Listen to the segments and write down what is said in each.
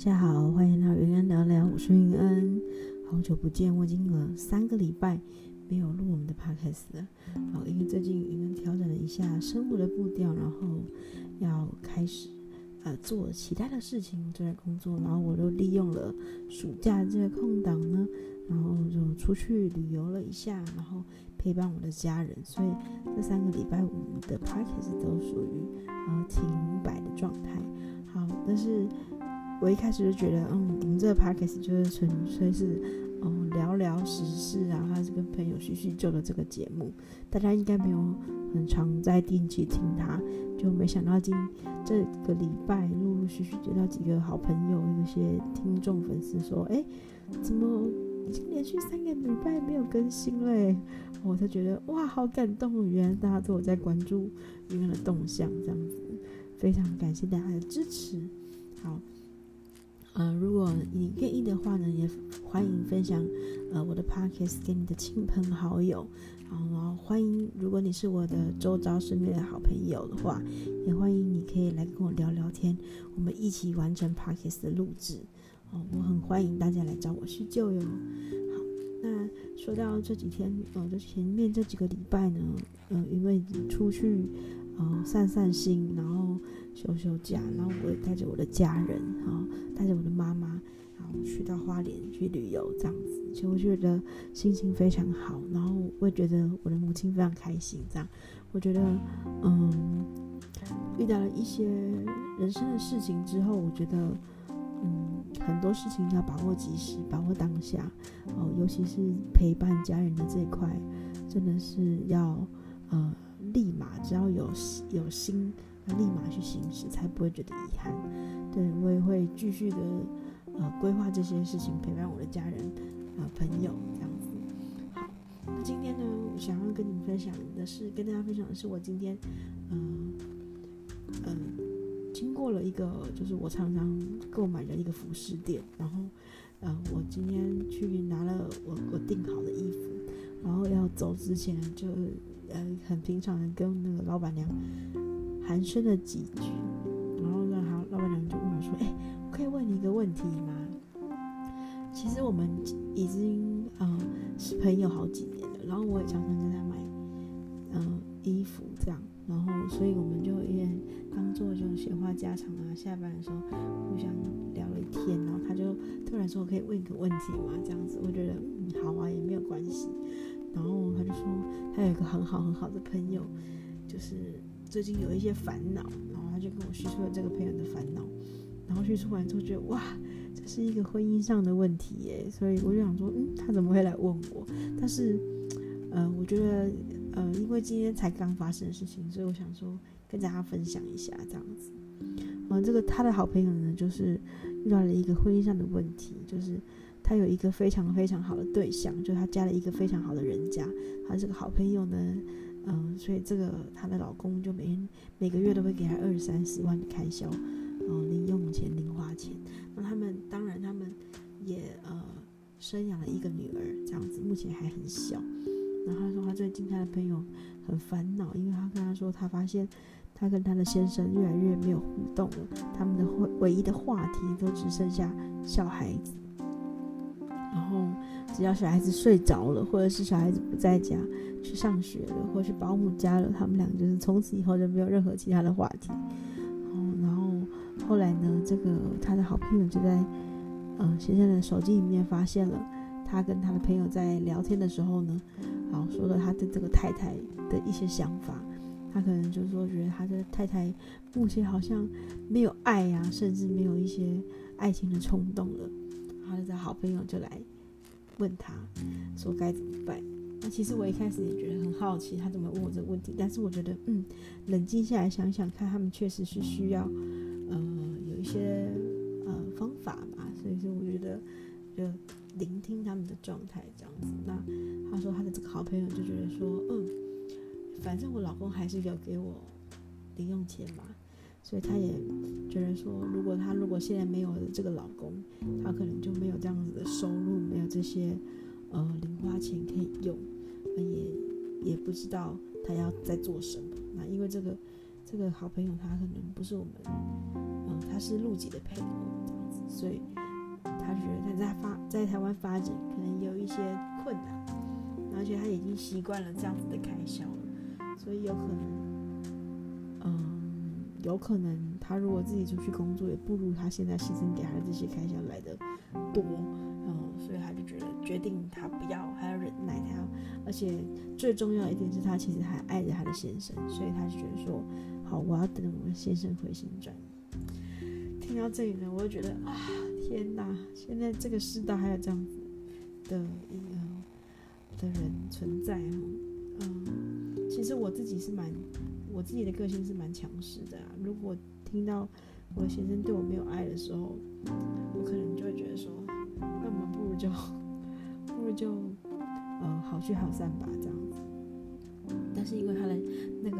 大家好，欢迎到云恩聊聊，我是云恩，好久不见，我已经了三个礼拜没有录我们的 podcast 了。好，因为最近云恩调整了一下生活的步调，然后要开始呃做其他的事情，做在工作，然后我就利用了暑假这个空档呢，然后就出去旅游了一下，然后陪伴我的家人，所以这三个礼拜我们的 podcast 都属于呃停摆的状态。好，但是。我一开始就觉得，嗯，我们这个 podcast 就是纯粹是，嗯，聊聊时事啊，还是跟朋友叙叙旧的这个节目，大家应该没有很常在定期听它，就没想到今这个礼拜陆陆续续接到几个好朋友、有些听众粉丝说，哎，怎么已经连续三个礼拜没有更新嘞？我才觉得哇，好感动，原来大家都有在关注云恩的动向，这样子，非常感谢大家的支持，好。呃，如果你愿意的话呢，也欢迎分享呃我的 podcast 给你的亲朋好友。然后欢迎，如果你是我的周遭身边的好朋友的话，也欢迎你可以来跟我聊聊天，我们一起完成 podcast 的录制。哦，我很欢迎大家来找我叙旧哟。好，那说到这几天，呃，就前面这几个礼拜呢，呃，因为出去呃散散心，然后。休休假，然后我也带着我的家人，然后带着我的妈妈，然后去到花莲去旅游，这样子，其实我觉得心情非常好，然后我也觉得我的母亲非常开心，这样，我觉得，嗯，遇到了一些人生的事情之后，我觉得，嗯，很多事情要把握及时，把握当下，哦，尤其是陪伴家人的这一块，真的是要，呃，立马只要有有心。立马去行使，才不会觉得遗憾。对，我也会继续的呃规划这些事情，陪伴我的家人啊、朋友这样子。好，那今天呢，我想要跟你们分享的是，跟大家分享的是我今天嗯嗯、呃呃、经过了一个就是我常常购买的一个服饰店，然后呃我今天去拿了我我订好的衣服，然后要走之前就呃很平常的跟那个老板娘。寒暄了几句，然后呢，好，老板娘就问我说：“哎、可以问你一个问题吗？其实我们已经呃是朋友好几年了，然后我也常常跟他买嗯、衣服这样，然后所以我们就也当做这种闲话家常啊，下班的时候互相聊了一天，然后他就突然说：我可以问一个问题吗？这样子，我觉得好啊，也没有关系。然后他就说他有一个很好很好的朋友，就是。最近有一些烦恼，然后他就跟我叙述了这个朋友的烦恼，然后叙述完之后觉得哇，这是一个婚姻上的问题耶，所以我就想说，嗯，他怎么会来问我？但是，呃，我觉得，呃，因为今天才刚发生的事情，所以我想说跟大家分享一下这样子。嗯、呃，这个他的好朋友呢，就是遇到了一个婚姻上的问题，就是他有一个非常非常好的对象，就他嫁了一个非常好的人家，他这个好朋友呢。嗯，所以这个她的老公就每天每个月都会给她二三十万的开销，嗯，零用钱、零花钱。那他们当然他们也呃生养了一个女儿，这样子目前还很小。然后他说他最近他的朋友很烦恼，因为他跟他说他发现他跟他的先生越来越没有互动了，他们的唯唯一的话题都只剩下小孩子。只要小孩子睡着了，或者是小孩子不在家。去上学了，或是保姆家了，他们俩就是从此以后就没有任何其他的话题。哦，然后后来呢，这个他的好朋友就在呃先生的手机里面发现了他跟他的朋友在聊天的时候呢，好说了他对这个太太的一些想法。他可能就是说觉得他的太太目前好像没有爱呀、甚至没有一些爱情的冲动了。他的好朋友就来问他说该怎么办。那其实我一开始也觉得很好奇，他怎么问我这个问题？但是我觉得，嗯，冷静下来想想看，他们确实是需要，呃，有一些呃方法嘛。所以说，我觉得就聆听他们的状态这样子。那他说他的这个好朋友就觉得说，嗯，反正我老公还是有给我零用钱嘛，所以他也觉得说，如果他如果现在没有这个老公，他可能就没有这样子的收入，没有这些。呃，零花钱可以用，也也不知道他要在做什么。那因为这个这个好朋友他可能不是我们，嗯、呃，他是陆籍的配偶这样子，所以他觉得他在发在台湾发展可能有一些困难，而且他已经习惯了这样子的开销了，所以有可能，有可能他如果自己出去工作，也不如他现在牺牲给他的这些开销来的多，嗯，所以他就觉得决定他不要，还要忍耐他，而且最重要一点是他其实还爱着他的先生，所以他就觉得说，好，我要等我的先生回心转意。听到这里呢，我就觉得啊，天哪，现在这个世道还有这样子的一个的人存在哦，嗯，其实我自己是蛮，我自己的个性是蛮强势的啊，如果听到我的先生对我没有爱的时候，我可能就会觉得说，那我们不如就，不如就，呃，好聚好散吧，这样子。但是因为他的那个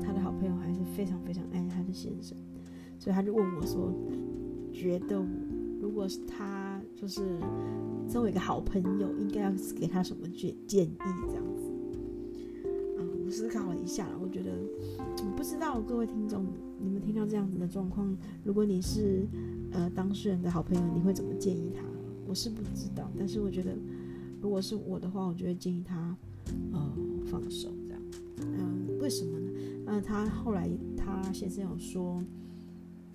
他的好朋友还是非常非常爱他的先生，所以他就问我说，觉得如果是他就是作为一个好朋友，应该要给他什么建建议这样子。思考了一下，我觉得。不知道各位听众，你们听到这样子的状况，如果你是呃当事人的好朋友，你会怎么建议他？我是不知道，但是我觉得，如果是我的话，我就会建议他呃放手这样。嗯、为什么呢？呃，他后来他先生有说，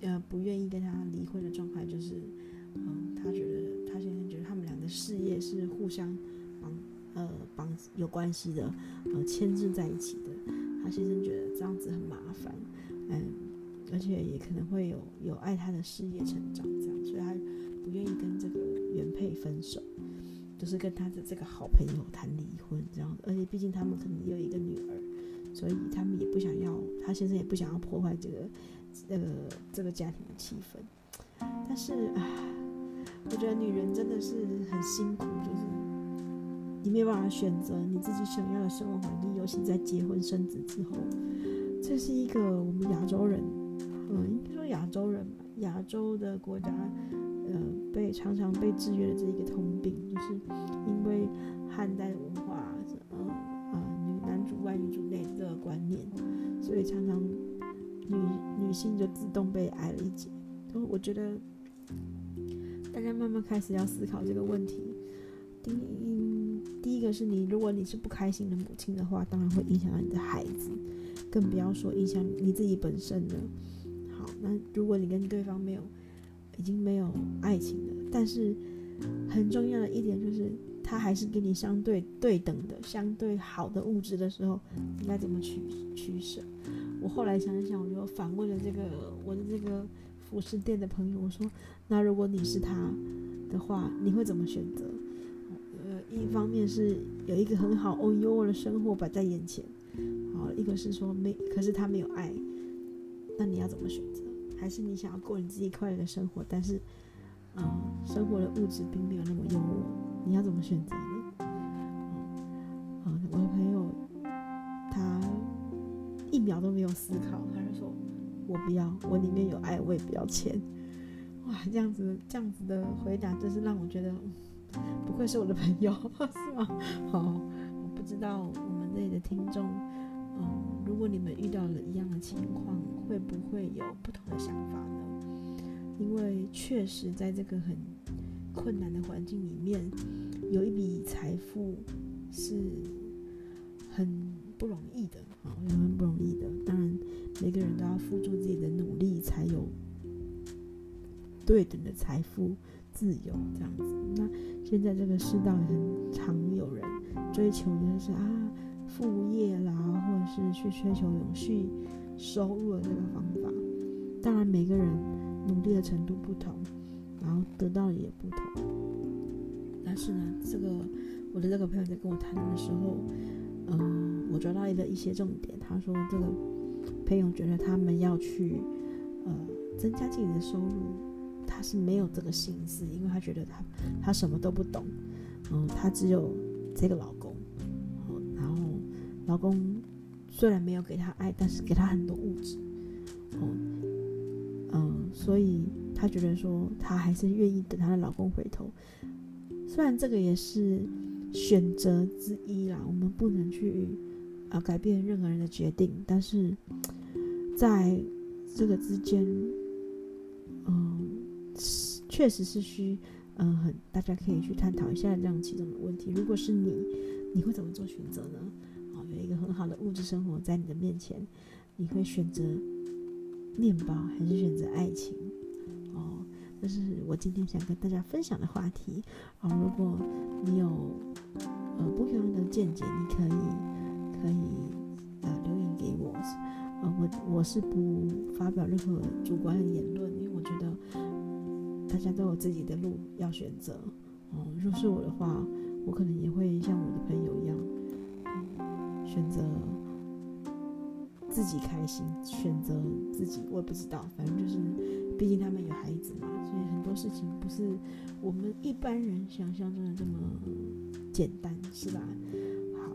呃，不愿意跟他离婚的状态就是，嗯、他觉得他先生觉得他们俩的事业是互相呃绑有关系的，呃牵制在一起的。他先生觉得这样子很麻烦，嗯，而且也可能会有有碍他的事业成长，这样，所以他不愿意跟这个原配分手，就是跟他的这个好朋友谈离婚这样。而且毕竟他们可能也有一个女儿，所以他们也不想要，他先生也不想要破坏这个这个这个家庭的气氛。但是啊，我觉得女人真的是很辛苦，就是。你没办法选择你自己想要的生活环境，尤其在结婚生子之后，这是一个我们亚洲人，嗯，应该说亚洲人吧，亚洲的国家，呃，被常常被制约的这一个通病，就是因为汉代文化，嗯啊，女男主外女主内的这个观念，所以常常女女性就自动被矮了一截。所以我觉得大家慢慢开始要思考这个问题。就，是你，如果你是不开心的母亲的话，当然会影响到你的孩子，更不要说影响你自己本身了。好，那如果你跟对方没有，已经没有爱情了，但是很重要的一点就是，他还是给你相对对等的、相对好的物质的时候，应该怎么取取舍？我后来想一想，我就反问了这个我的这个服饰店的朋友，我说：那如果你是他的话，你会怎么选择？一方面是有一个很好哦优渥的生活摆在眼前，好，一个是说没，可是他没有爱，那你要怎么选择？还是你想要过你自己快乐的生活，但是，嗯，生活的物质并没有那么优渥，你要怎么选择呢？嗯，我的朋友他一秒都没有思考，他就说：“我不要，我里面有爱，我也不要钱。”哇，这样子这样子的回答，真是让我觉得。不愧是我的朋友，是吗？好，我不知道我们这里的听众，嗯，如果你们遇到了一样的情况，会不会有不同的想法呢？因为确实在这个很困难的环境里面，有一笔财富是很不容易的，啊，也很不容易的。当然，每个人都要付出自己的努力，才有对等的财富。自由这样子，那现在这个世道也很常有人追求的就是啊副业啦，或者是去追求永续收入的这个方法。当然每个人努力的程度不同，然后得到的也不同。但是呢，这个我的这个朋友在跟我谈的时候，嗯、我抓到一个一些重点。他说这个朋友觉得他们要去呃增加自己的收入。他是没有这个心思，因为他觉得他他什么都不懂，嗯，他只有这个老公，然后老公虽然没有给他爱，但是给他很多物质，嗯嗯，所以他觉得说他还是愿意等他的老公回头，虽然这个也是选择之一啦，我们不能去啊改变任何人的决定，但是在这个之间。确实是需，嗯、很大家可以去探讨一下这样其中的问题。如果是你，你会怎么做选择呢？哦，有一个很好的物质生活在你的面前，你会选择面包还是选择爱情？哦，这是我今天想跟大家分享的话题。哦，如果你有呃不一样的见解，你可以可以呃留言给我。呃，我我是不发表任何主观的言论，因为我觉得大家都有自己的路要选择。哦，若是我的话，我可能也会像我的朋友一样，嗯，选择自己开心，选择自己。我也不知道，反正就是，毕竟他们有孩子嘛，所以很多事情不是我们一般人想象中的这么简单，是吧？好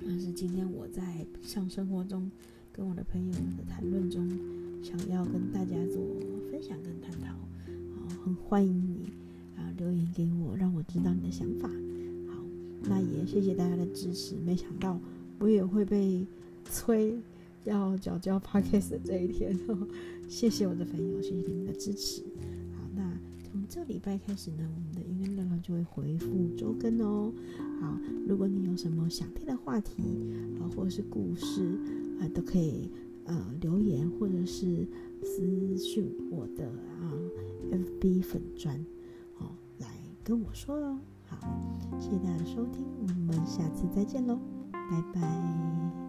但是今天我在日常生活中跟我的朋友们的谈论中，想要跟大家做分享跟探讨，好，很欢迎你啊留言给我，让我知道你的想法。好，那也谢谢大家的支持。没想到我也会被催要缴交 Podcast 的这一天哦，谢谢我的朋友，谢谢你们的支持。好，那从这礼拜开始呢，我们的云安聊聊就会回复周更哦。好，如果你有什么想听的话题啊，或者是故事啊，都可以呃留言或者是私讯我的啊 FB 粉砖哦来跟我说哦。好，谢谢大家的收听，我们下次再见喽，拜拜。